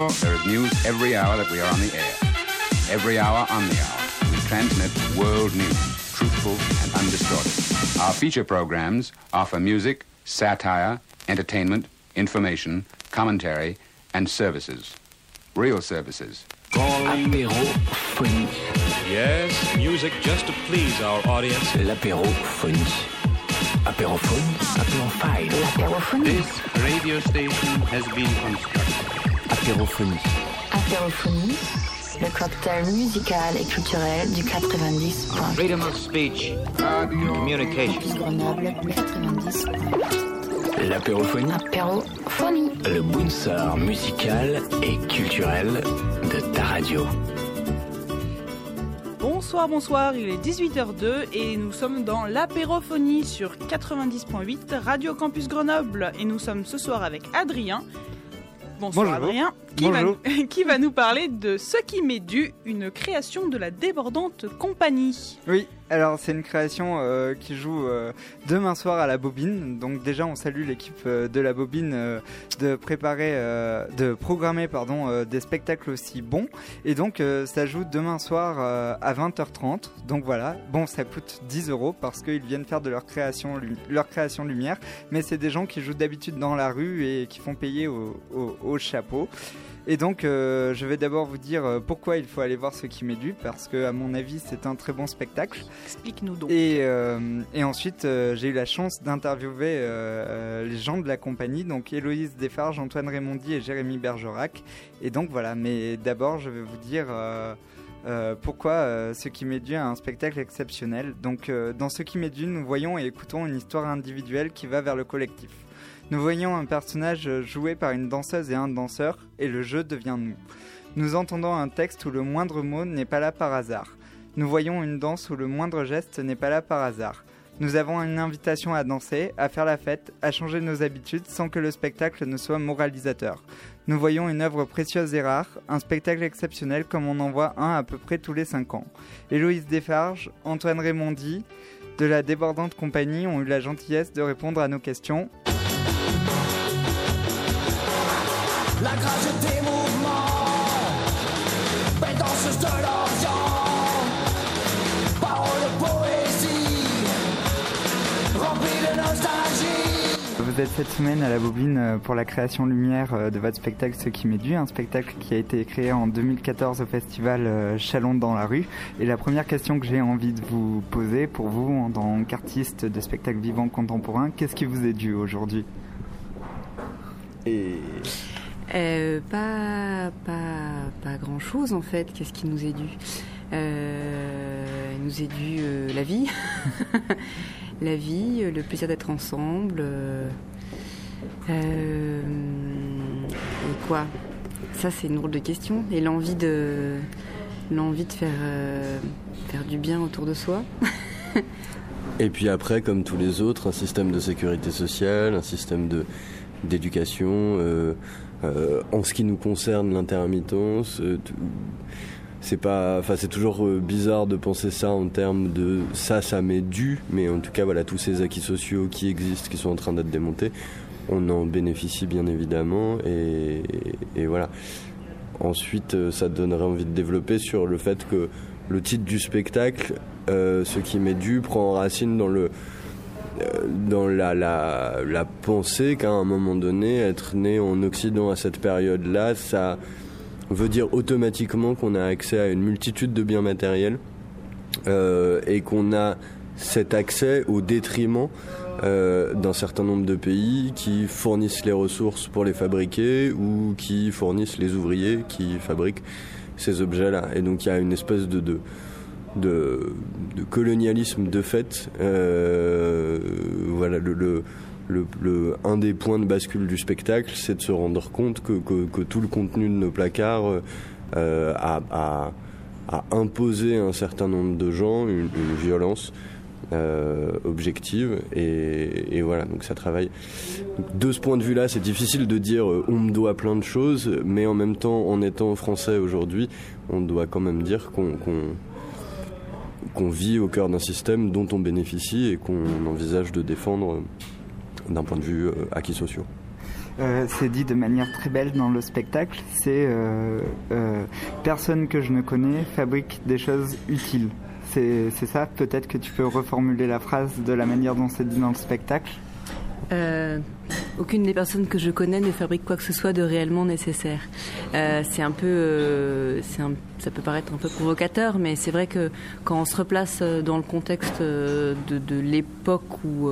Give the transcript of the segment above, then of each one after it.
There is news every hour that we are on the air. Every hour on the hour, we transmit world news, truthful and undistorted. Our feature programs offer music, satire, entertainment, information, commentary, and services. Real services. Apérophonie. Yes, music just to please our audience. L'apérophonie. Apérophone, apérophile. L'apérophonie. This radio station has been constructed. Apérophonie. Apérophonie, le cocktail musical et culturel du 90. Freedom of speech, communication. Campus Grenoble 90. L'apérophonie. Apérophonie. Le bouncer musical et culturel de ta radio. Bonsoir, bonsoir, il est 18h02 et nous sommes dans l'apérophonie sur 90.8 Radio Campus Grenoble et nous sommes ce soir avec Adrien. Bonsoir Bonjour. Adrien, qui va, Bonjour. qui va nous parler de Ce qui m'est dû, une création de la débordante compagnie. Oui, alors c'est une création euh, qui joue euh, demain soir à la Bobine. Donc déjà on salue l'équipe euh, de la Bobine de préparer, de programmer pardon des spectacles aussi bons. Et donc ça joue demain soir à 20h30. Donc voilà, bon ça coûte 10 euros parce qu'ils viennent faire de leur création, leur création lumière. Mais c'est des gens qui jouent d'habitude dans la rue et qui font payer au, au- au chapeau. Et donc, euh, je vais d'abord vous dire euh, pourquoi il faut aller voir ce qui m'est dû, parce que, à mon avis, c'est un très bon spectacle. Explique-nous donc. Et, euh, et ensuite, euh, j'ai eu la chance d'interviewer les gens de la compagnie, donc Héloïse Desfarges, Antoine Raymondi et Jérémy Bergerac. Et donc voilà, mais d'abord, je vais vous dire euh, pourquoi euh, ce qui m'est dû a un spectacle exceptionnel. Donc, euh, dans ce qui m'est dû, nous voyons et écoutons une histoire individuelle qui va vers le collectif. Nous voyons un personnage joué par une danseuse et un danseur, et le jeu devient nous. Nous entendons un texte où le moindre mot n'est pas là par hasard. Nous voyons une danse où le moindre geste n'est pas là par hasard. Nous avons une invitation à danser, à faire la fête, à changer nos habitudes sans que le spectacle ne soit moralisateur. Nous voyons une œuvre précieuse et rare, un spectacle exceptionnel comme on en voit un à peu près tous les 5 ans. Héloïse Desfarges, Antoine Raymondi, de la débordante compagnie ont eu la gentillesse de répondre à nos questions. La grâce des mouvements, belle danseuse de l'Orient, paroles de poésie, remplies de nostalgie. Vous êtes cette semaine à la Bobine euh, pour la création lumière euh, de votre spectacle Ce qui m'est dû, un spectacle qui a été créé en 2014 au festival euh, Chalon dans la rue. Et la première question que j'ai envie de vous poser pour vous en tant qu'artiste de spectacle vivant contemporain, qu'est-ce qui vous est dû aujourd'hui? Et Euh, pas, pas, grand chose en fait. Qu'est-ce qui nous est dû? Euh, Il nous est dû euh, la vie, la vie, euh, le plaisir d'être ensemble. euh, euh, et quoi? Ça, c'est une drôle de question. Et l'envie de, l'envie de faire, euh, faire du bien autour de soi. Et puis après, comme tous les autres, un système de sécurité sociale, un système de d'éducation. Euh, en ce qui nous concerne, l'intermittence, euh, c'est pas, enfin c'est toujours euh, bizarre de penser ça en termes de ça, ça m'est dû, mais en tout cas voilà tous ces acquis sociaux qui existent, qui sont en train d'être démontés, on en bénéficie bien évidemment et, voilà. Ensuite, ça donnerait envie de développer sur le fait que le titre du spectacle, ce qui m'est dû, prend racine dans le dans la, la, la pensée qu'à un moment donné, être né en Occident à cette période-là, ça veut dire automatiquement qu'on a accès à une multitude de biens matériels euh, et qu'on a cet accès au détriment euh, d'un certain nombre de pays qui fournissent les ressources pour les fabriquer ou qui fournissent les ouvriers qui fabriquent ces objets-là. Et donc il y a une espèce de, de, de, colonialisme de fait. Euh, voilà, le, le, le, un des points de bascule du spectacle, c'est de se rendre compte que, que, tout le contenu de nos placards euh, a, a, imposé à un certain nombre de gens une, violence euh, objective et, et voilà donc ça travaille de ce point de vue là c'est difficile de dire on me doit plein de choses mais en même temps en étant français aujourd'hui on doit quand même dire qu'on qu'on vit au cœur d'un système dont on bénéficie et qu'on envisage de défendre euh, d'un point de vue euh, acquis sociaux. euh, c'est dit de manière très belle dans le spectacle. C'est euh, euh, personne que je ne connais fabrique des choses utiles. C'est c'est ça. Peut-être que tu peux reformuler la phrase de la manière dont c'est dit dans le spectacle? Aucune des personnes que je connais ne fabrique quoi que ce soit de réellement nécessaire. Euh, c'est un peu, euh, ça peut paraître un peu provocateur, mais c'est vrai que quand on se replace euh, dans le contexte de, l'époque où,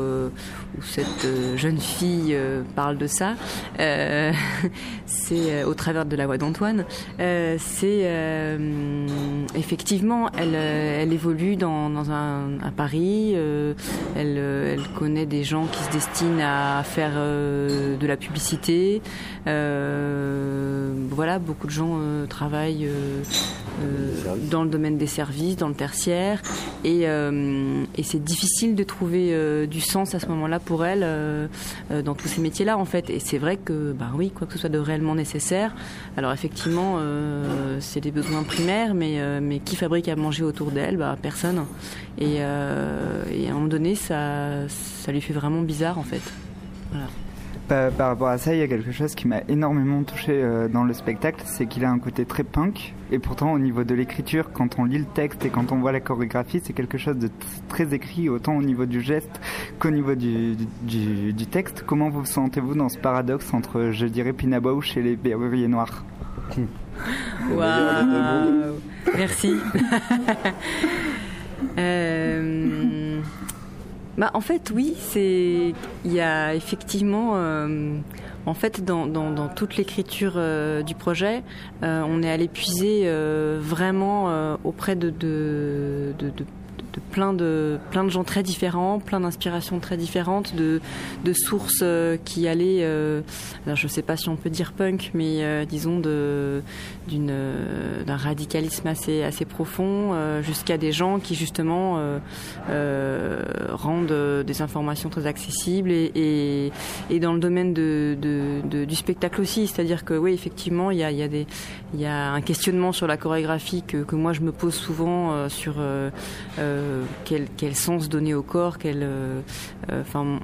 cette jeune fille parle de ça, c'est au travers de la voix d'Antoine, c'est effectivement, elle, évolue dans, un, à Paris, elle connaît des gens qui se destinent à faire euh, de la publicité. Euh, voilà, beaucoup de gens euh, travaillent dans le domaine des services, dans le tertiaire, et, et c'est difficile de trouver du sens à ce moment-là pour elle euh, dans tous ces métiers-là, en fait. Et c'est vrai que, bah oui, quoi que ce soit de réellement nécessaire. Alors effectivement, c'est des besoins primaires, mais, mais qui fabrique à manger autour d'elle bah, Personne. Et, euh, et à un moment donné, ça, ça lui fait vraiment bizarre, en fait. Voilà. Par, par rapport à ça, il y a quelque chose qui m'a énormément touché euh, dans le spectacle, c'est qu'il a un côté très punk. Et pourtant, au niveau de l'écriture, quand on lit le texte et quand on voit la chorégraphie, c'est quelque chose de très écrit, autant au niveau du geste qu'au niveau du, du, du texte. Comment vous sentez-vous dans ce paradoxe entre, je dirais, Pina Bausch et les Berruriers Noirs? Waouh Merci. Euh, bah, en fait, oui, c'est. Il y a effectivement. euh, en fait, dans, dans, toute l'écriture euh, du projet, euh, on est allé puiser vraiment auprès de- plein de plein de gens très différents, plein d'inspirations très différentes, de, de sources euh, qui allaient, euh, alors je sais pas si on peut dire punk, mais euh, disons euh, d'un radicalisme assez assez profond, jusqu'à des gens qui justement rendent des informations très accessibles et, et, dans le domaine de, de, du spectacle aussi, c'est-à-dire que oui effectivement il y a, y a y a un questionnement sur la chorégraphie que, que moi je me pose souvent sur quel, quel sens donner au corps, quel, euh, euh, enfin,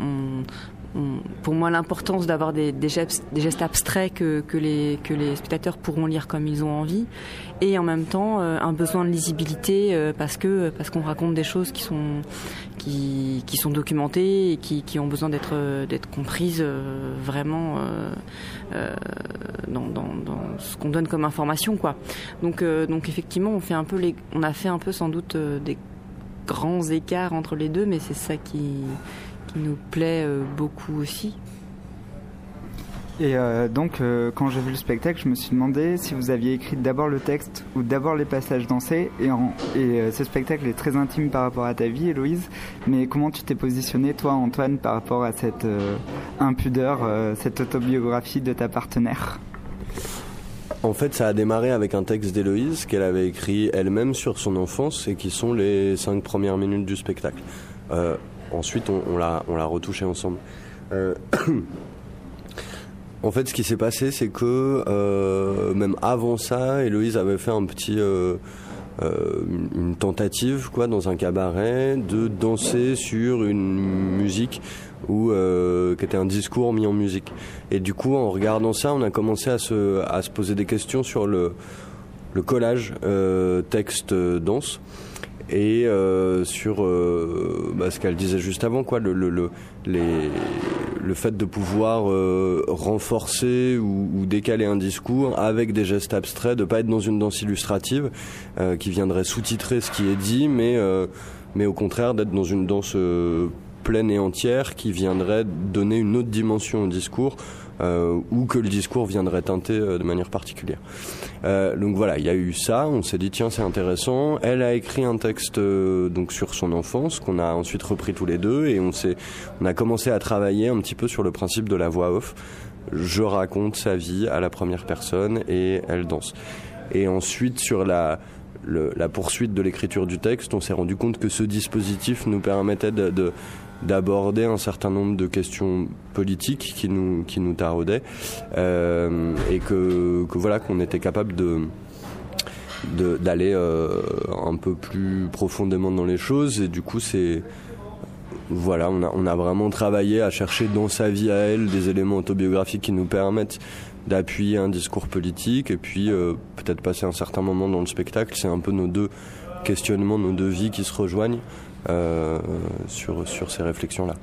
pour moi, l'importance d'avoir des, gestes, abstraits que, les, que les spectateurs pourront lire comme ils ont envie, et en même temps euh, un besoin de lisibilité parce que parce qu'on raconte des choses qui sont qui, sont documentées et qui, qui ont besoin d'être d'être comprises vraiment dans, dans, dans ce qu'on donne comme information, quoi. Donc donc effectivement, on fait un peu les, on a fait un peu sans doute des grands écarts entre les deux, mais c'est ça qui, qui nous plaît euh, beaucoup aussi. Et euh, donc, euh, quand j'ai vu le spectacle, je me suis demandé si vous aviez écrit d'abord le texte ou d'abord les passages dansés. Et, en- ce spectacle est très intime par rapport à ta vie, Héloïse. Mais comment tu t'es positionné, toi, Antoine, par rapport à cette impudeur, cette autobiographie de ta partenaire? En fait, ça a démarré avec un texte d'Héloïse qu'elle avait écrit elle-même sur son enfance et qui sont les cinq premières minutes du spectacle. Euh, ensuite, on, l'a, on retouché ensemble. Euh, en fait, ce qui s'est passé, c'est que euh, même avant ça, Héloïse avait fait un petit, euh, une tentative, quoi, dans un cabaret, de danser sur une musique où, euh, qui était un discours mis en musique. Et du coup, en regardant ça, on a commencé à se, à se poser des questions sur le, le collage euh, texte-danse et euh, sur euh, bah, ce qu'elle disait juste avant, quoi, le, le, le, les, le fait de pouvoir euh, renforcer ou, ou décaler un discours avec des gestes abstraits, de pas être dans une danse illustrative euh, qui viendrait sous-titrer ce qui est dit, mais, euh, mais au contraire d'être dans une danse euh, pleine et entière qui viendrait donner une autre dimension au discours euh, ou que le discours viendrait teinter euh, de manière particulière. Euh, donc voilà, il y a eu ça, on s'est dit tiens c'est intéressant. Elle a écrit un texte donc sur son enfance qu'on a ensuite repris tous les deux et on s'est on a commencé à travailler un petit peu sur le principe de la voix off. Je raconte sa vie à la première personne et elle danse. Et ensuite sur la la poursuite de l'écriture du texte, on s'est rendu compte que ce dispositif nous permettait de- d'aborder un certain nombre de questions politiques qui nous qui nous taraudaient euh, et que, que voilà qu'on était capable de d'aller euh, un peu plus profondément dans les choses et du coup c'est voilà, on a, on a vraiment travaillé à chercher dans sa vie à elle des éléments autobiographiques qui nous permettent d'appuyer un discours politique et puis euh, peut-être passer un certain moment dans le spectacle. C'est un peu nos deux questionnements, nos deux vies qui se rejoignent euh, sur, sur ces réflexions-là.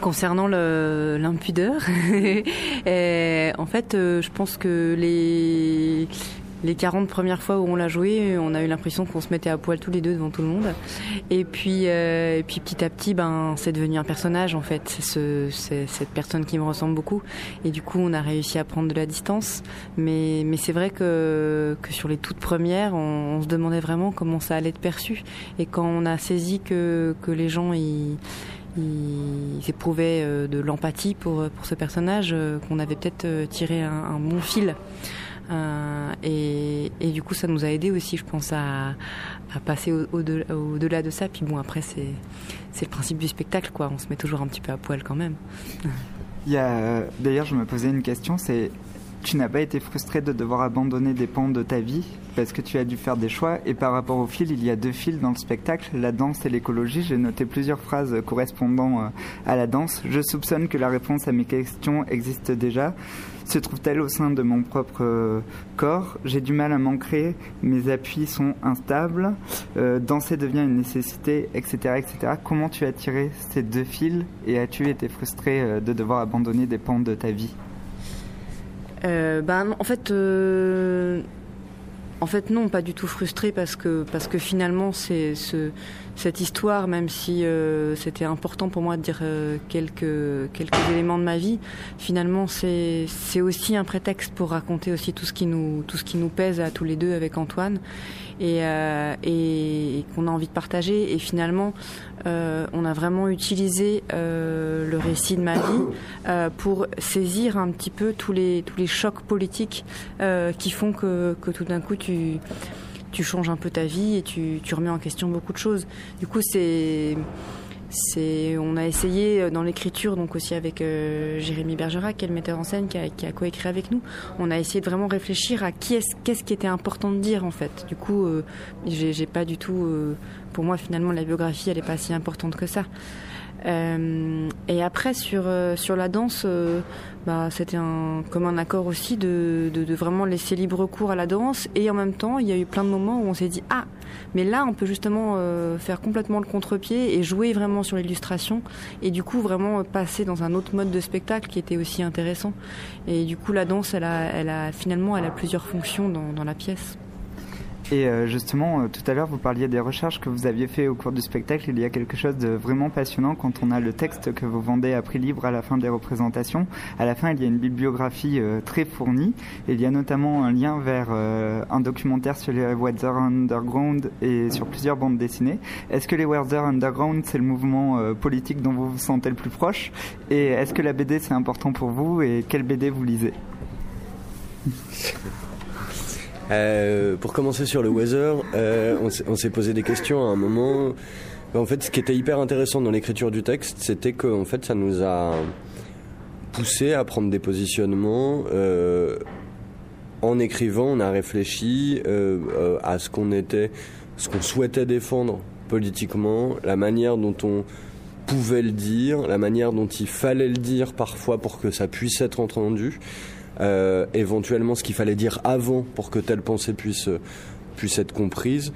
Concernant l'impudeur, euh, en fait, euh, je pense que les, les 40 premières fois où on l'a joué, on a eu l'impression qu'on se mettait à poil tous les deux devant tout le monde. Et puis, euh, petit à petit, ben, c'est devenu un personnage en fait. C'est ce, c'est cette personne qui me ressemble beaucoup. Et du coup, on a réussi à prendre de la distance. Mais, c'est vrai que, sur les toutes premières, on, se demandait vraiment comment ça allait être perçu. Et quand on a saisi que, que les gens, éprouvaient euh, de l'empathie pour, pour ce personnage, euh, qu'on avait peut-être tiré un bon fil. Euh, et, du coup, ça nous a aidé aussi, je pense, à, passer au- au-delà de ça. Puis bon, après, c'est le principe du spectacle, quoi. On se met toujours un petit peu à poil quand même. A, d'ailleurs, je me posais une question, c'est tu n'as pas été frustré de devoir abandonner des pans de ta vie parce que tu as dû faire des choix et par rapport au fil, il y a deux fils dans le spectacle, la danse et l'écologie. J'ai noté plusieurs phrases correspondant euh, à la danse. Je soupçonne que la réponse à mes questions existe déjà. Se trouve-t-elle au sein de mon propre euh, corps? J'ai du mal à m'ancrer, mes appuis sont instables, euh, danser devient une nécessité, etc., etc. Comment tu as tiré ces deux fils et as-tu été frustré de devoir abandonner des pans de ta vie? Euh, bah, non, en fait, euh, en fait non, pas du tout frustré parce que parce que finalement c'est ce, cette histoire, même si euh, c'était important pour moi de dire euh, quelques quelques éléments de ma vie, finalement c'est aussi un prétexte pour raconter aussi tout ce qui nous tout ce qui nous pèse à tous les deux avec Antoine et euh, et, et qu'on a envie de partager. Et finalement on a vraiment utilisé le récit de ma vie pour saisir un petit peu tous les tous les chocs politiques qui font que, que tout d'un coup tu tu changes un peu ta vie et tu, remets en question beaucoup de choses. Du coup, c'est on a essayé euh, dans l'écriture donc aussi avec euh, Jérémy Bergerac qui est le metteur en scène qui a, coécrit avec nous on a essayé de vraiment réfléchir à qui est qu'est-ce qui était important de dire en fait du coup euh, j'ai pas du tout pour moi finalement la biographie elle est pas si importante que ça euh, et après sur euh, sur la danse, euh, bah, c'était comme un accord aussi de, vraiment laisser libre cours à la danse. Et en même temps il y a eu plein de moments où on s'est dit ah mais là on peut justement faire complètement le contre-pied et jouer vraiment sur l'illustration. Et du coup vraiment passer dans un autre mode de spectacle qui était aussi intéressant. Et du coup la danse elle a finalement elle a plusieurs fonctions dans la pièce. Et euh, justement, euh, tout à l'heure, vous parliez des recherches que vous aviez fait au cours du spectacle. Il y a quelque chose de vraiment passionnant quand on a le texte que vous vendez à prix libre à la fin des représentations. À la fin, il y a une bibliographie euh, très fournie. Il y a notamment un lien vers un documentaire sur les Weather Underground et sur plusieurs bandes dessinées. Est-ce que les Weather Underground, c'est le mouvement politique dont vous vous sentez le plus proche? Et est-ce que la BD, c'est important pour vous? Et quelle BD vous lisez? Euh, pour commencer sur le weather, euh, on s'est- posé des questions à un moment. En fait, ce qui était hyper intéressant dans l'écriture du texte, c'était que fait, ça nous a poussé à prendre des positionnements. euh, en écrivant, on a réfléchi à ce qu'on était, ce qu'on souhaitait défendre politiquement, la manière dont on pouvait le dire, la manière dont il fallait le dire parfois pour que ça puisse être entendu, euh, éventuellement ce qu'il fallait dire avant pour que telle pensée puisse puisse être comprise.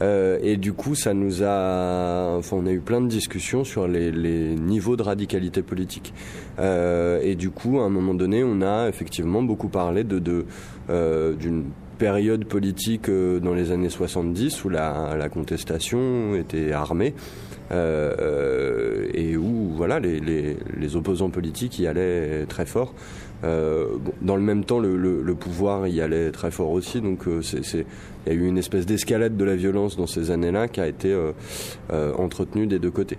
Euh, et du coup ça nous a enfin on a eu plein de discussions sur les, les niveaux de radicalité politique. Euh, et du coup à un moment donné on a effectivement beaucoup parlé de de euh, d'une période politique euh, dans les années 70 où la, contestation était armée euh, euh, et où voilà les, opposants politiques y allaient très fort. Dans le même temps, le, pouvoir y allait très fort aussi. Donc, il y a eu une espèce d'escalade de la violence dans ces années-là qui a été entretenue des deux côtés.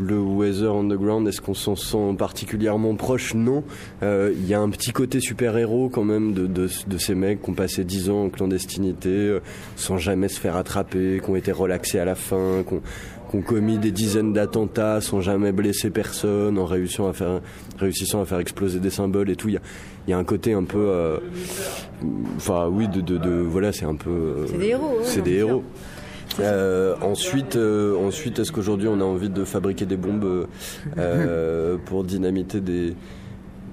Le Weather Underground, est-ce qu'on s'en sent particulièrement proche? Non. Euh, Il y a un petit côté super-héros quand même de, de, de ces mecs qui ont passé 10 ans en clandestinité euh, sans jamais se faire attraper, qui ont été relaxés à la fin, qui ont, qui ont commis des dizaines d'attentats sans jamais blesser personne, en réussissant à faire, réussissant à faire exploser des symboles et tout. Il y a, il y a un côté un peu... euh, Enfin oui, de, de, de- voilà, c'est un peu... C'est des héros, ouais, C'est des sûr. Euh, ensuite, euh, ensuite est-ce qu'aujourd'hui on a envie de fabriquer des bombes euh, pour dynamiter des.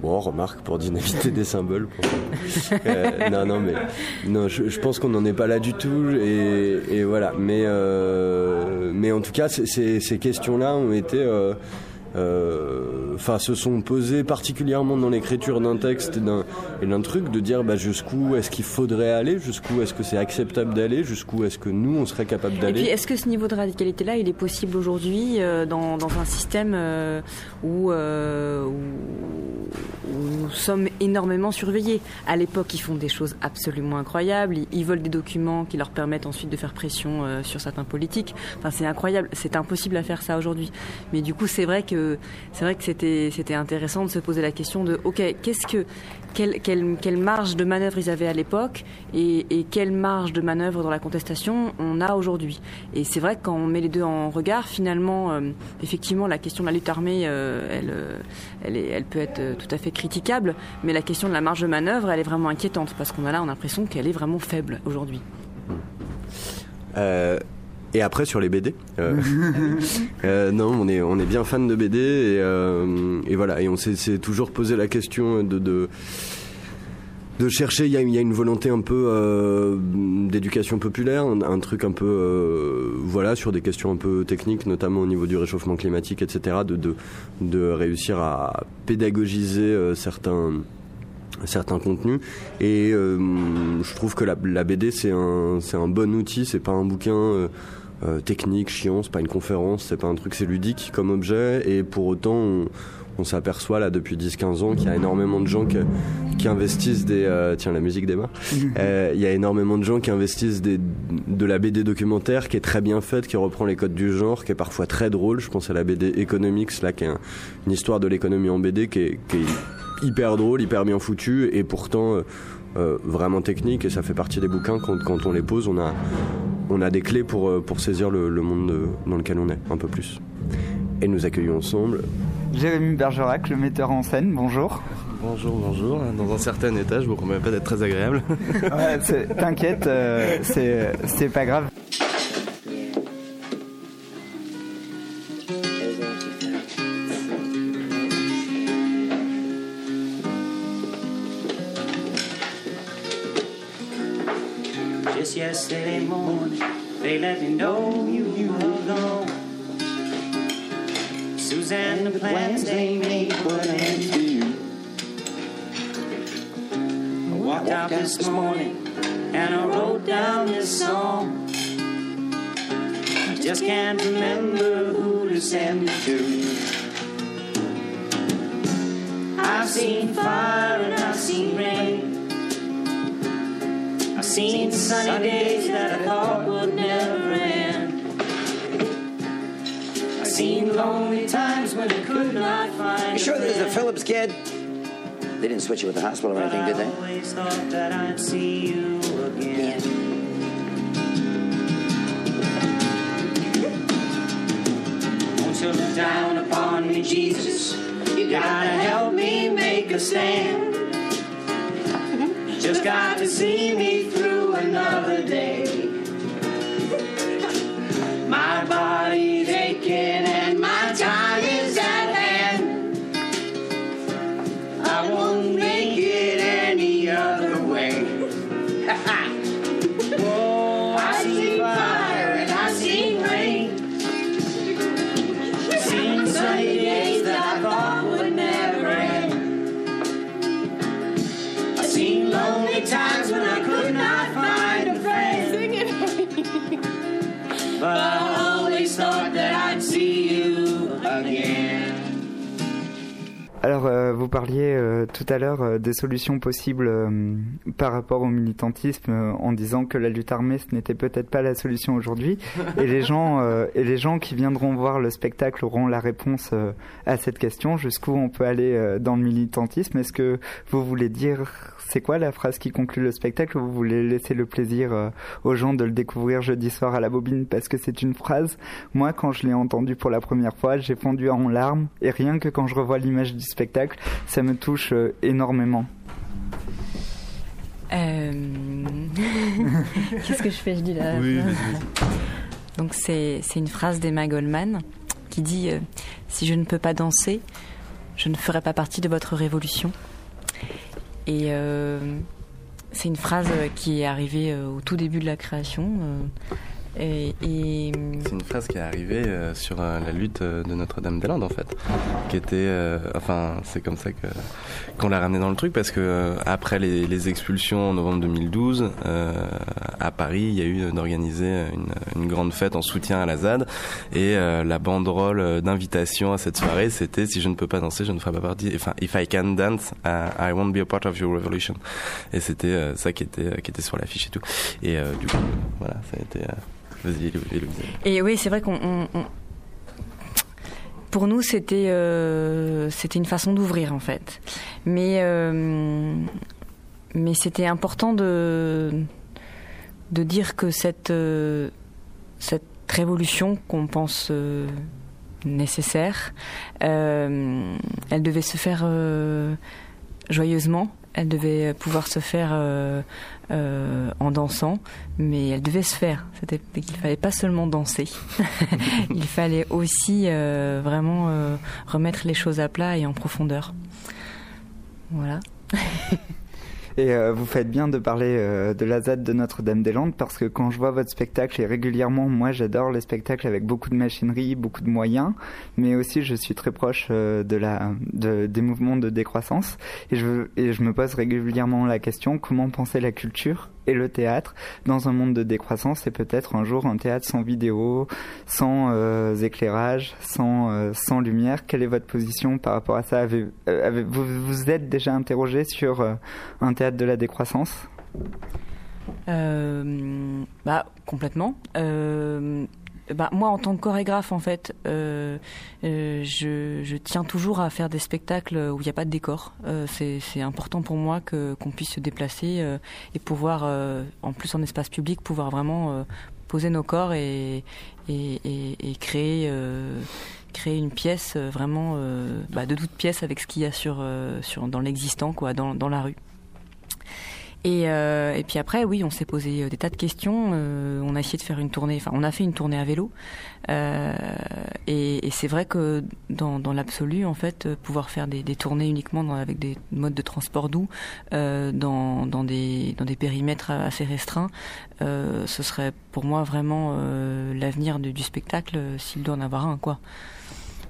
Bon, remarque, pour dynamiter des symboles. pour- Euh, non, non, mais non, je, je pense qu'on n'en est pas là du tout. Et, et voilà. Mais, euh, mais en tout cas, c'est- ces questions-là ont été. Euh, Enfin, se sont posées particulièrement dans l'écriture d'un texte et d'un et truc, de dire bah, jusqu'où est-ce qu'il faudrait aller, jusqu'où est-ce que c'est acceptable d'aller, jusqu'où est-ce que nous on serait capable Et d'aller. puis, est-ce que ce niveau de radicalité-là, il est possible aujourd'hui euh, dans, dans un système euh, où, nous sommes énormément surveillés? À l'époque, ils font des choses absolument incroyables. Ils, ils volent des documents qui leur permettent ensuite de faire pression sur certains politiques. Enfin, c'est incroyable. C'est impossible à faire ça aujourd'hui. Mais du coup, c'est vrai que c'est vrai que c'était intéressant de se poser la question de ok, qu'est-ce que quelle, quelle, quelle marge de manœuvre ils avaient à l'époque et, quelle marge de manœuvre dans la contestation on a aujourd'hui. Et c'est vrai que quand on met les deux en regard, finalement, euh, effectivement, la question de la lutte armée, euh, elle, euh, elle, est, elle peut être tout à fait critiquable, mais la question de la marge de manœuvre, elle est vraiment inquiétante parce qu'on a là l'impression qu'elle est vraiment faible aujourd'hui. Et après sur les BD, euh, euh, non, on est on est bien fan de BD et, euh, et voilà et on s'est toujours posé la question de de, de chercher. Il y y a une volonté un peu euh, d'éducation populaire, un, truc un peu euh, voilà sur des questions un peu techniques, notamment au niveau du réchauffement climatique, etc. De de, de réussir à pédagogiser euh, certains certains contenus et euh, je trouve que la, la BD c'est un c'est un bon outil c'est pas un bouquin euh, technique chiant c'est pas une conférence c'est pas un truc c'est ludique comme objet. Et pour autant on, on s'aperçoit là depuis 10-15 ans qu'il y a énormément de gens qui, qui investissent des euh, tiens la musique démarre. Euh, il y a énormément de gens qui investissent des, de la BD documentaire qui est très bien faite qui reprend les codes du genre qui est parfois très drôle. Je pense à la BD Economics là qui est un- une histoire de l'économie en BD qui est, qui est hyper drôle, hyper bien foutu et pourtant euh, euh, vraiment technique et ça fait partie des bouquins quand, quand on les pose on a, on a des clés pour, euh, pour saisir le, le monde euh, dans lequel on est un peu plus. Et nous accueillons ensemble Jérémy Bergerac, le metteur en scène, bonjour. Bonjour, bonjour. Dans un certain état, je vous promets pas d'être très agréable. Ouais, T'inquiète, euh, c'est c'est pas grave. Yesterday morning, they let me know you you were gone. Suzanne, the plans they made were end to you. I walked out this morning and I wrote down this song. I just can't remember who to send it to. I've seen fire and I've seen rain. I've seen sunny days that I thought would never end. I've seen lonely times when I could not find. You sure this is a. Phillips kid? They didn't switch you with the hospital or anything, did they? I always thought that I'd see you again. Won't you look down upon me, Jesus? You gotta help me make a stand. Mm-hmm. You just got to see me through another day. Vous parliez euh, tout à l'heure euh, des solutions possibles euh, par rapport au militantisme euh, en disant que la lutte armée ce n'était peut-être pas la solution aujourd'hui. Et les gens euh, et les gens qui viendront voir le spectacle auront la réponse euh, à cette question. Jusqu'où on peut aller euh, dans le militantisme? Est-ce que vous voulez dire c'est quoi la phrase qui conclut le spectacle? Ou vous voulez laisser le plaisir euh, aux gens de le découvrir jeudi soir à la bobine? Parce que c'est une phrase. Moi quand je l'ai entendue pour la première fois j'ai fondu en larmes. Et rien que quand je revois l'image du spectacle ça me touche euh, énormément Euh, Qu'est-ce que je fais Je dis là. Oui, vas-y, Donc c'est c'est une phrase d'Emma Goldman qui dit euh, Si je ne peux pas danser, je ne ferai pas partie de votre révolution. Et euh, c'est une phrase qui est arrivée euh, au tout début de la création. Et- C'est une phrase qui est arrivée euh, sur euh, la lutte euh, de Notre-Dame-des-Landes en fait, qui était, enfin c'est comme ça qu'on l'a ramené dans le truc parce que après les, expulsions en novembre 2012 euh, à Paris, il y a eu d'organiser une, grande fête en soutien à la ZAD et la banderole d'invitation à cette soirée c'était si je ne peux pas danser, je ne ferai pas partie. Enfin, if I can dance, uh, I won't be a part of your revolution. Et c'était ça qui était qui était sur l'affiche et tout. Et voilà, ça a été. Vas-y. Et oui, c'est vrai qu'on. on- on- Pour nous, c'était euh, c'était une façon d'ouvrir en fait, mais euh, mais c'était important de de dire que cette euh, cette révolution qu'on pense nécessaire, elle devait se faire joyeusement. Elle devait pouvoir se faire euh, en dansant, mais elle devait se faire. C'était qu'il fallait pas seulement danser. Il fallait aussi euh, vraiment euh, remettre les choses à plat et en profondeur. Voilà. Et euh, vous faites bien de parler euh, de la ZAD de Notre-Dame-des-Landes parce que quand je vois votre spectacle, et régulièrement, moi j'adore les spectacles avec beaucoup de machinerie, beaucoup de moyens, mais aussi je suis très proche euh, des mouvements de décroissance. Et je me pose régulièrement la question comment penser la culture et le théâtre dans un monde de décroissance et peut-être un jour un théâtre sans vidéo, sans euh, éclairage, sans, euh, sans lumière. Quelle est votre position par rapport à ça? Euh, vous vous êtes déjà interrogé sur un théâtre de la décroissance? Bah complètement. Bah, moi, en tant que chorégraphe, en fait, euh, euh, je, je tiens toujours à faire des spectacles où il n'y a pas de décor. Euh, c'est important pour moi que qu'on puisse se déplacer euh, et pouvoir, euh, en plus en espace public, pouvoir vraiment euh, poser nos corps et et, et, créer créer une pièce vraiment bah, de toute pièce avec ce qu'il y a sur sur dans l'existant quoi, dans dans la rue. Et, euh, et puis après, oui, on s'est posé euh, des tas de questions. euh, on a essayé de faire une tournée. Enfin, on a fait une tournée à vélo. Euh, et et c'est vrai que dans, dans l'absolu, en fait, pouvoir faire des, des tournées uniquement dans- avec des modes de transport doux, euh, dans, dans des dans des périmètres assez restreints, euh, ce serait pour moi vraiment euh, l'avenir du, du spectacle s'il doit en avoir un, quoi.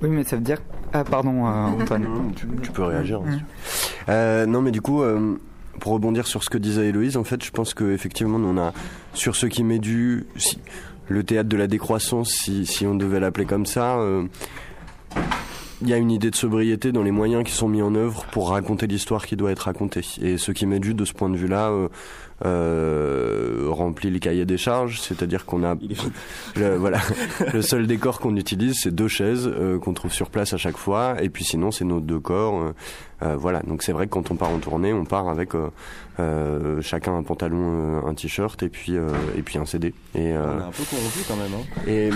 Oui, mais ça veut dire. Ah, pardon, euh, Antoine. tu, tu peux réagir. Euh, non, mais du coup, euh, pour rebondir sur ce que disait Héloïse, en fait, je pense que effectivement, on a sur ce qui m'est dû, le théâtre de la décroissance, si, si on devait l'appeler comme ça. euh, il y a une idée de sobriété dans les moyens qui sont mis en œuvre pour raconter l'histoire qui doit être racontée. Et ce qui m'est dû de ce point de vue-là euh, euh, remplit les cahiers des charges, c'est-à-dire qu'on a le, voilà le seul décor qu'on utilise, c'est deux chaises euh, qu'on trouve sur place à chaque fois, et puis sinon c'est nos deux corps. euh, euh, voilà, donc c'est vrai que quand on part en tournée, on part avec euh, euh, chacun un pantalon, euh, un t-shirt et puis euh, et puis un CD. Et euh, On est un peu corrompu quand même. Hein. et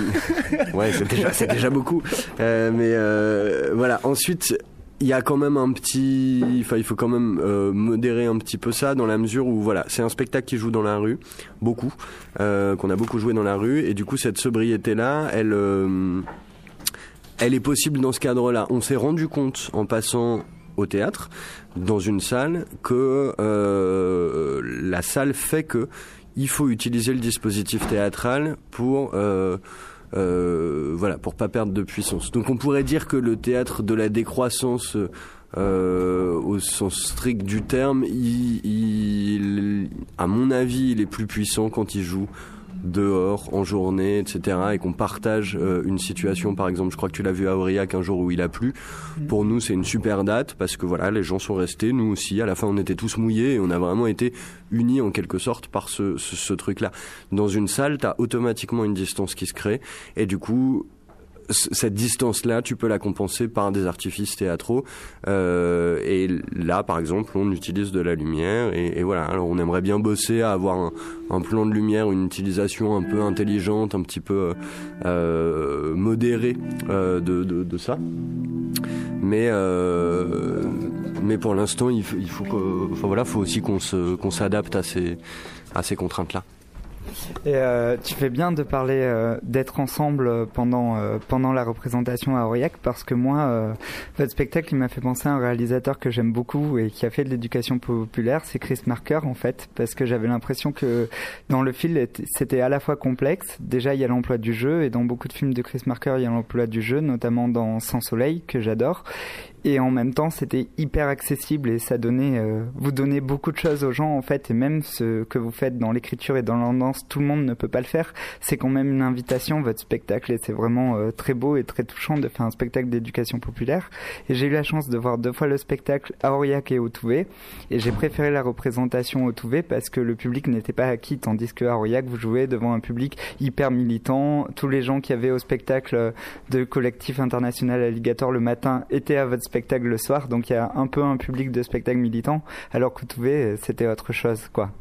ouais, c'est déjà, c'est déjà beaucoup. Euh, mais euh, voilà. Ensuite, il y a quand même un petit, enfin, il faut quand même euh, modérer un petit peu ça dans la mesure où voilà, c'est un spectacle qui joue dans la rue, beaucoup, euh, qu'on a beaucoup joué dans la rue, et du coup cette sobriété là, elle. euh, elle est possible dans ce cadre-là. On s'est rendu compte en passant au théâtre, dans une salle, que euh, la salle fait que il faut utiliser le dispositif théâtral pour euh, euh, voilà pour pas perdre de puissance. Donc on pourrait dire que le théâtre de la décroissance euh, au sens strict du terme, il, à mon avis, il est plus puissant quand il joue dehors, en journée, etc. et qu'on partage euh, une situation, par exemple, je crois que tu l'as vu à Aurillac un jour où il a plu. Pour nous, c'est une super date parce que voilà, les gens sont restés, nous aussi. À la fin, on était tous mouillés et on a vraiment été unis en quelque sorte par ce, ce, ce truc-là. Dans une salle, t'as automatiquement une distance qui se crée et du coup, cette distance-là, tu peux la compenser par des artifices théâtraux. Euh, et là, par exemple, on utilise de la lumière. Et, voilà, alors on aimerait bien bosser à avoir un, plan de lumière, une utilisation un peu intelligente, un petit peu euh, modérée euh, de, de, ça. Mais, mais pour l'instant, il, faut- que, enfin voilà, faut aussi qu'on s'adapte à ces, à ces contraintes-là. Et euh, tu fais bien de parler euh, d'être ensemble pendant euh, pendant la représentation à Aurillac parce que moi, votre spectacle il m'a fait penser à un réalisateur que j'aime beaucoup et qui a fait de l'éducation populaire, c'est Chris Marker en fait, parce que j'avais l'impression que dans le film c'était à la fois complexe. Déjà il y a l'emploi du jeu et dans beaucoup de films de Chris Marker il y a l'emploi du jeu, notamment dans Sans Soleil que j'adore et en même temps c'était hyper accessible et ça donnait euh, vous donnez beaucoup de choses aux gens en fait. Et même ce que vous faites dans l'écriture et dans l'ambiance tout le monde ne peut pas le faire. C'est quand même une invitation votre spectacle. Et c'est vraiment euh, très beau et très touchant de faire un spectacle d'éducation populaire. Et j'ai eu la chance de voir deux fois le spectacle à Aurillac et au Touvet. Et j'ai préféré la représentation au Touvet parce que le public n'était pas acquis tandis que à Aurillac vous jouez devant un public hyper militant. Tous les gens qui avaient au spectacle de collectif international Alligator le matin étaient à votre spectacle le soir, donc il y a un peu un public de spectacle militant, alors que Touvé, c'était autre chose, quoi.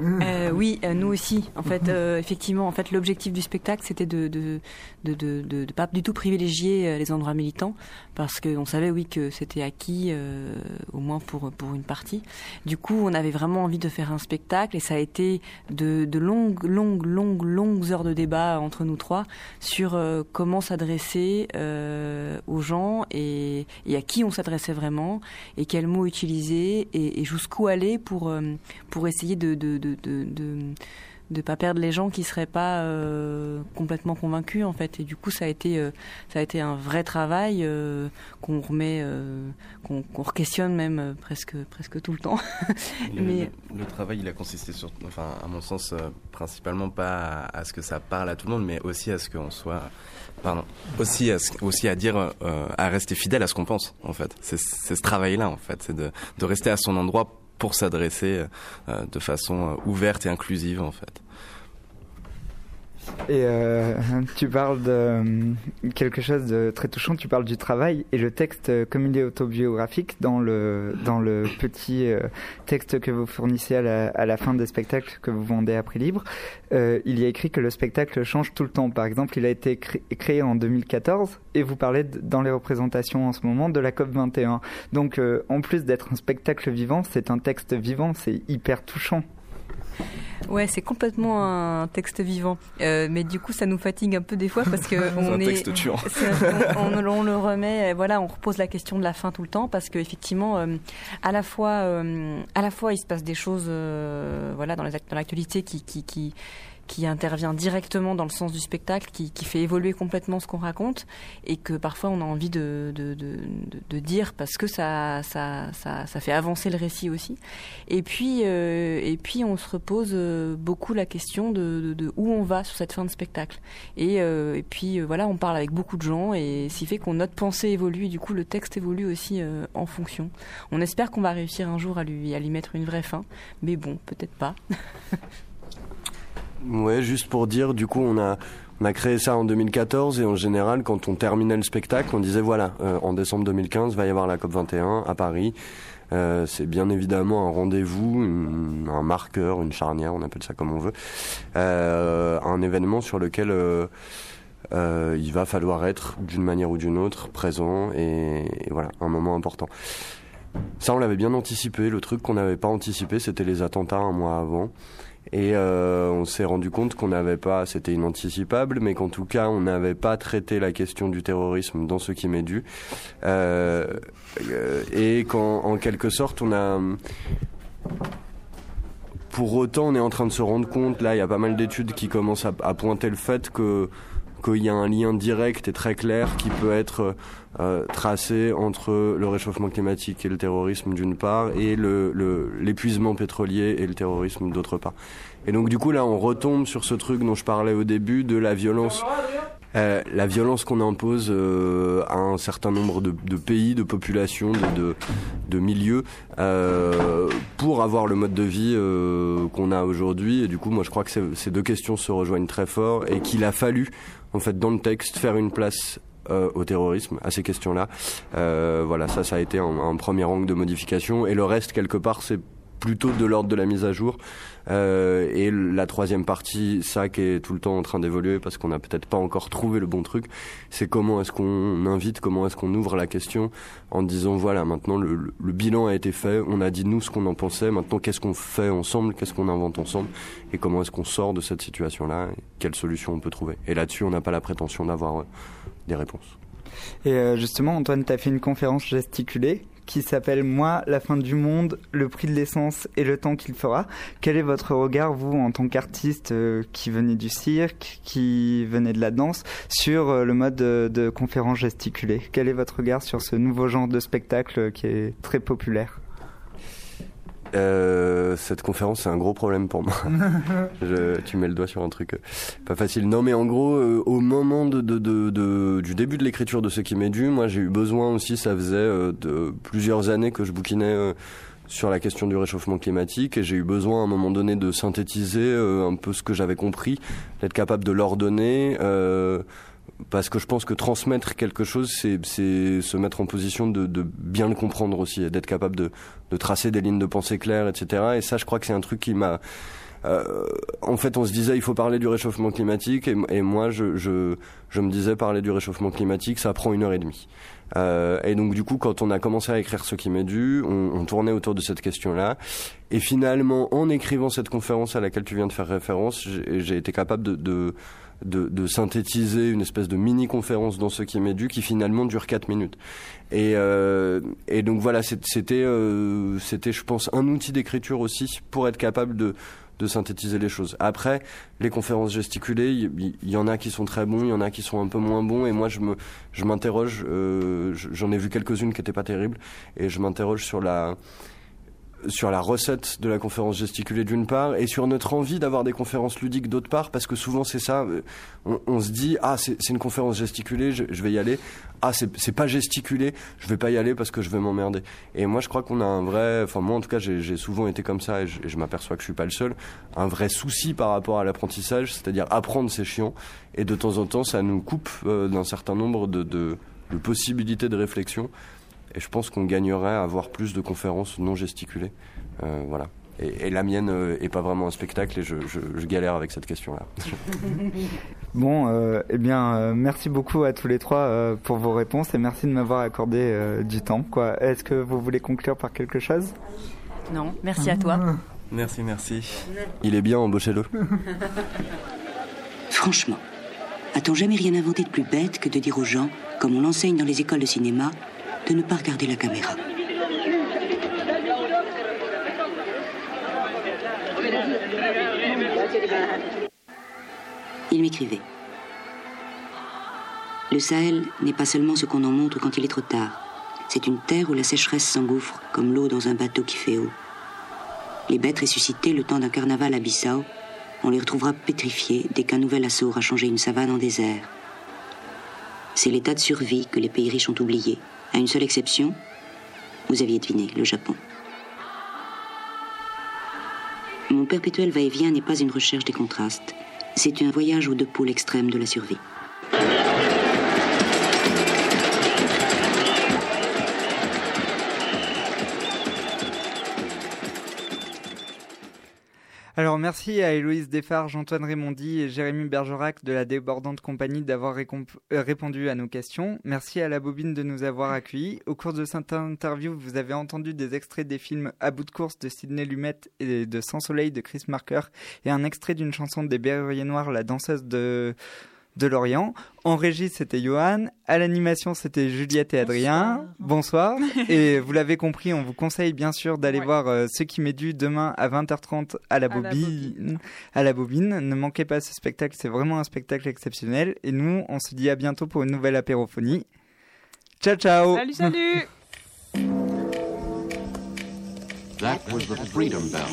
Euh, oui, euh, nous aussi. En fait, euh, effectivement, en fait, l'objectif du spectacle, c'était de de, de, de, de, pas du tout privilégier euh, les endroits militants, parce qu'on savait, oui, que c'était acquis, euh, au moins pour pour une partie. Du coup, on avait vraiment envie de faire un spectacle, et ça a été de, de longues, longues, longues, longues heures de débat entre nous trois sur euh, comment s'adresser euh, aux gens et, et à qui on s'adressait vraiment, et quels mots utiliser, et, et jusqu'où aller pour euh, pour essayer de, de, de, de, de de pas perdre les gens qui seraient pas euh, complètement convaincus en fait. Et du coup ça a été euh, ça a été un vrai travail euh, qu'on remet qu'on qu'on questionne même presque presque tout le temps. Le, mais le, le travail, il a consisté sur, enfin, à mon sens, principalement pas à, à ce que ça parle à tout le monde, mais aussi à ce qu'on soit, pardon, aussi à, ce- aussi à dire, à rester fidèle à ce qu'on pense, en fait. C'est ce travail-là, en fait, c'est de, de rester à son endroit pour s'adresser euh, de façon euh, ouverte et inclusive, en fait. Et euh, tu parles de euh, quelque chose de très touchant, tu parles du travail et le texte, euh, comme il est autobiographique, dans le, dans le petit texte que vous fournissez à la, à la fin des spectacles que vous vendez à prix libre, euh, il y a écrit que le spectacle change tout le temps. Par exemple, il a été cré- créé en 2014 et vous parlez de- dans les représentations en ce moment de la COP21. Donc euh, en plus d'être un spectacle vivant, c'est un texte vivant, c'est hyper touchant. Ouais c'est complètement un texte vivant Euh, mais du coup ça nous fatigue un peu des fois parce que on un est texte tuant. c'est- on, on- on le remet voilà on repose la question de la fin tout le temps parce que effectivement euh, à la fois euh, à la fois il se passe des choses euh, voilà dans l'actualité qui qui, qui qui intervient directement dans le sens du spectacle, qui, fait évoluer complètement ce qu'on raconte, et que parfois on a envie de, dire parce que ça, fait avancer le récit aussi. Et puis, euh, on se repose euh, beaucoup la question de, où on va sur cette fin de spectacle. Et, euh, puis voilà, on parle avec beaucoup de gens, et ce qui fait qu'on notre pensée évolue, et du coup le texte évolue aussi en fonction. On espère qu'on va réussir un jour à lui mettre une vraie fin, mais bon, peut-être pas. Ouais, juste pour dire, du coup, on a, on a créé ça en 2014 et en général, quand on terminait le spectacle, on disait voilà, euh, en décembre 2015, va y avoir la COP 21 à Paris. Euh, c'est bien évidemment un rendez-vous, un marqueur, une charnière, on appelle ça comme on veut, euh, un événement sur lequel euh, euh, il va falloir être d'une manière ou d'une autre présent et voilà, un moment important. Ça, on l'avait bien anticipé. Le truc qu'on n'avait pas anticipé, c'était les attentats un mois avant. Et euh, on s'est rendu compte qu'on n'avait pas, c'était inanticipable, mais qu'en tout cas, on n'avait pas traité la question du terrorisme dans ce qui m'est dû. Euh, euh, et qu'en en quelque sorte, on a. Pour autant, on est en train de se rendre compte, là, il y a pas mal d'études qui commencent à, à pointer le fait que qu'il y a un lien direct et très clair qui peut être euh, tracé entre le réchauffement climatique et le terrorisme d'une part et le- le- l'épuisement pétrolier et le terrorisme d'autre part. Et donc du coup là on retombe sur ce truc dont je parlais au début de la violence. Euh, la violence qu'on impose euh, à un certain nombre de, de pays, de populations, de, de, de milieux, euh, pour avoir le mode de vie euh, qu'on a aujourd'hui. Et du coup, moi, je crois que ces deux questions se rejoignent très fort et qu'il a fallu, en fait, dans le texte, faire une place euh, au terrorisme, à ces questions-là. Euh, voilà, ça, ça a été un, premier angle de modification. Et le reste, quelque part, c'est plutôt de l'ordre de la mise à jour. Euh, et la troisième partie, ça qui est tout le temps en train d'évoluer parce qu'on n'a peut-être pas encore trouvé le bon truc, c'est comment est-ce qu'on invite, comment est-ce qu'on ouvre la question en disant voilà maintenant le, le bilan a été fait, on a dit nous ce qu'on en pensait, maintenant qu'est-ce qu'on fait ensemble, qu'est-ce qu'on invente ensemble et comment est-ce qu'on sort de cette situation-là, et quelle solution on peut trouver. Et là-dessus, on n'a pas la prétention d'avoir euh, des réponses. Et euh, justement, Antoine, tu as fait une conférence gesticulée qui s'appelle Moi, la fin du monde, le prix de l'essence et le temps qu'il fera. Quel est votre regard, vous, en tant qu'artiste euh, qui venez du cirque, qui venez de la danse, sur euh, le mode de, de conférence gesticulée? Quel est votre regard sur ce nouveau genre de spectacle qui est très populaire? Euh, cette conférence, c'est un gros problème pour moi. Je, tu mets le doigt sur un truc euh, pas facile. Non, mais en gros, euh, au moment de, de, de, de- du début de l'écriture de ce qui m'est dû, moi, j'ai eu besoin aussi. Ça faisait euh, de plusieurs années que je bouquinais sur la question du réchauffement climatique, et j'ai eu besoin à un moment donné de synthétiser un peu ce que j'avais compris, d'être capable de l'ordonner. Parce que je pense que transmettre quelque chose, c'est se mettre en position de, de bien le comprendre aussi, d'être capable de, de tracer des lignes de pensée claires, etc. Et ça, je crois que c'est un truc qui m'a... euh, en fait, on se disait il faut parler du réchauffement climatique, et, moi, je, je, je me disais parler du réchauffement climatique, ça prend une heure et demie. Euh, et donc du coup, quand on a commencé à écrire ce qui m'est dû, on, on tournait autour de cette question-là. Et finalement, en écrivant cette conférence à laquelle tu viens de faire référence, j'ai été capable de, de, de, de synthétiser une espèce de mini-conférence dans ce qui m'est dû, qui finalement dure 4 minutes. Et, euh, et donc voilà, c'était, euh, c'était, je pense, un outil d'écriture aussi pour être capable de de synthétiser les choses. Après, les conférences gesticulées, il y, y en a qui sont très bons, il y en a qui sont un peu moins bons, et moi je me, je m'interroge. euh, je- J'en ai vu quelques-unes qui étaient pas terribles, et je m'interroge sur la sur la recette de la conférence gesticulée d'une part et sur notre envie d'avoir des conférences ludiques d'autre part parce que souvent c'est ça euh, on, se dit ah c'est une conférence gesticulée je, vais y aller. Ah c'est pas gesticulé je vais pas y aller parce que je vais m'emmerder et moi je crois qu'on a un vrai enfin moi en tout cas j'ai souvent été comme ça et je, m'aperçois que je suis pas le seul un vrai souci par rapport à l'apprentissage c'est-à-dire apprendre c'est chiant. Et de temps en temps ça nous coupe euh, d'un certain nombre de, de possibilités de réflexion et je pense qu'on gagnerait à avoir plus de conférences non gesticulées. Euh, voilà. Et, et la mienne euh, est pas vraiment un spectacle et je, je, je galère avec cette question-là. Bon, euh, eh bien, euh, merci beaucoup à tous les trois euh, pour vos réponses et merci de m'avoir accordé euh, du temps. Quoi. Est-ce que vous voulez conclure par quelque chose? Non, merci à toi. Merci, merci. Il est bien, embauchez-le. Franchement, a-t-on jamais rien inventé de plus bête que de dire aux gens, comme on l'enseigne dans les écoles de cinéma, de ne pas regarder la caméra Il m'écrivait. Le Sahel n'est pas seulement ce qu'on en montre quand il est trop tard. C'est une terre où la sécheresse s'engouffre comme l'eau dans un bateau qui fait eau. Les bêtes ressuscitées le temps d'un carnaval à Bissau, on les retrouvera pétrifiées dès qu'un nouvel assaut aura changé une savane en désert. C'est l'état de survie que les pays riches ont oublié, à une seule exception. Vous aviez deviné, le Japon. Mon perpétuel va-et-vient n'est pas une recherche des contrastes. C'est un voyage aux deux pôles extrêmes de la survie. Alors merci à Héloïse Desfarges, Antoine Raymondi et Jérémy Bergerac de la débordante compagnie d'avoir euh, répondu à nos questions. Merci à la bobine de nous avoir accueillis. Au cours de cette interview, vous avez entendu des extraits des films À bout de course de Sidney Lumet et de Sans soleil de Chris Marker et un extrait d'une chanson des Berruriers Noirs, La danseuse de de Lorient. En régie, c'était Johan. À l'animation, c'était Juliette et Adrien. Bonsoir. et vous l'avez compris, on vous conseille bien sûr d'aller voir euh, ce qui m'est dû demain à 20h30 à la À la bobine. À la bobine. Ne manquez pas ce spectacle, c'est vraiment un spectacle exceptionnel. Et nous, on se dit à bientôt pour une nouvelle apérophonie. Ciao, ciao. Salut, salut That was the Freedom Bell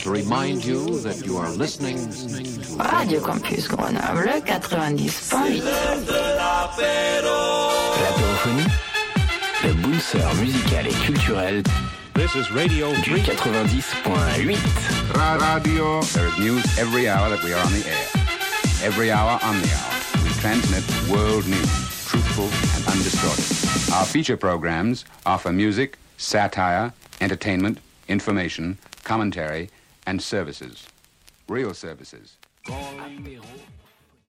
to remind you that you are listening to Radio Campus Grenoble 90.8. L'apérophonie, le bouncer musical et culturel This is Radio du 90.8. Radio. There is news every hour that we are on the air. Every hour on the hour. We transmit world news, truthful and undistorted. Our feature programs offer music, satire, entertainment, information, commentary, and services. Real services.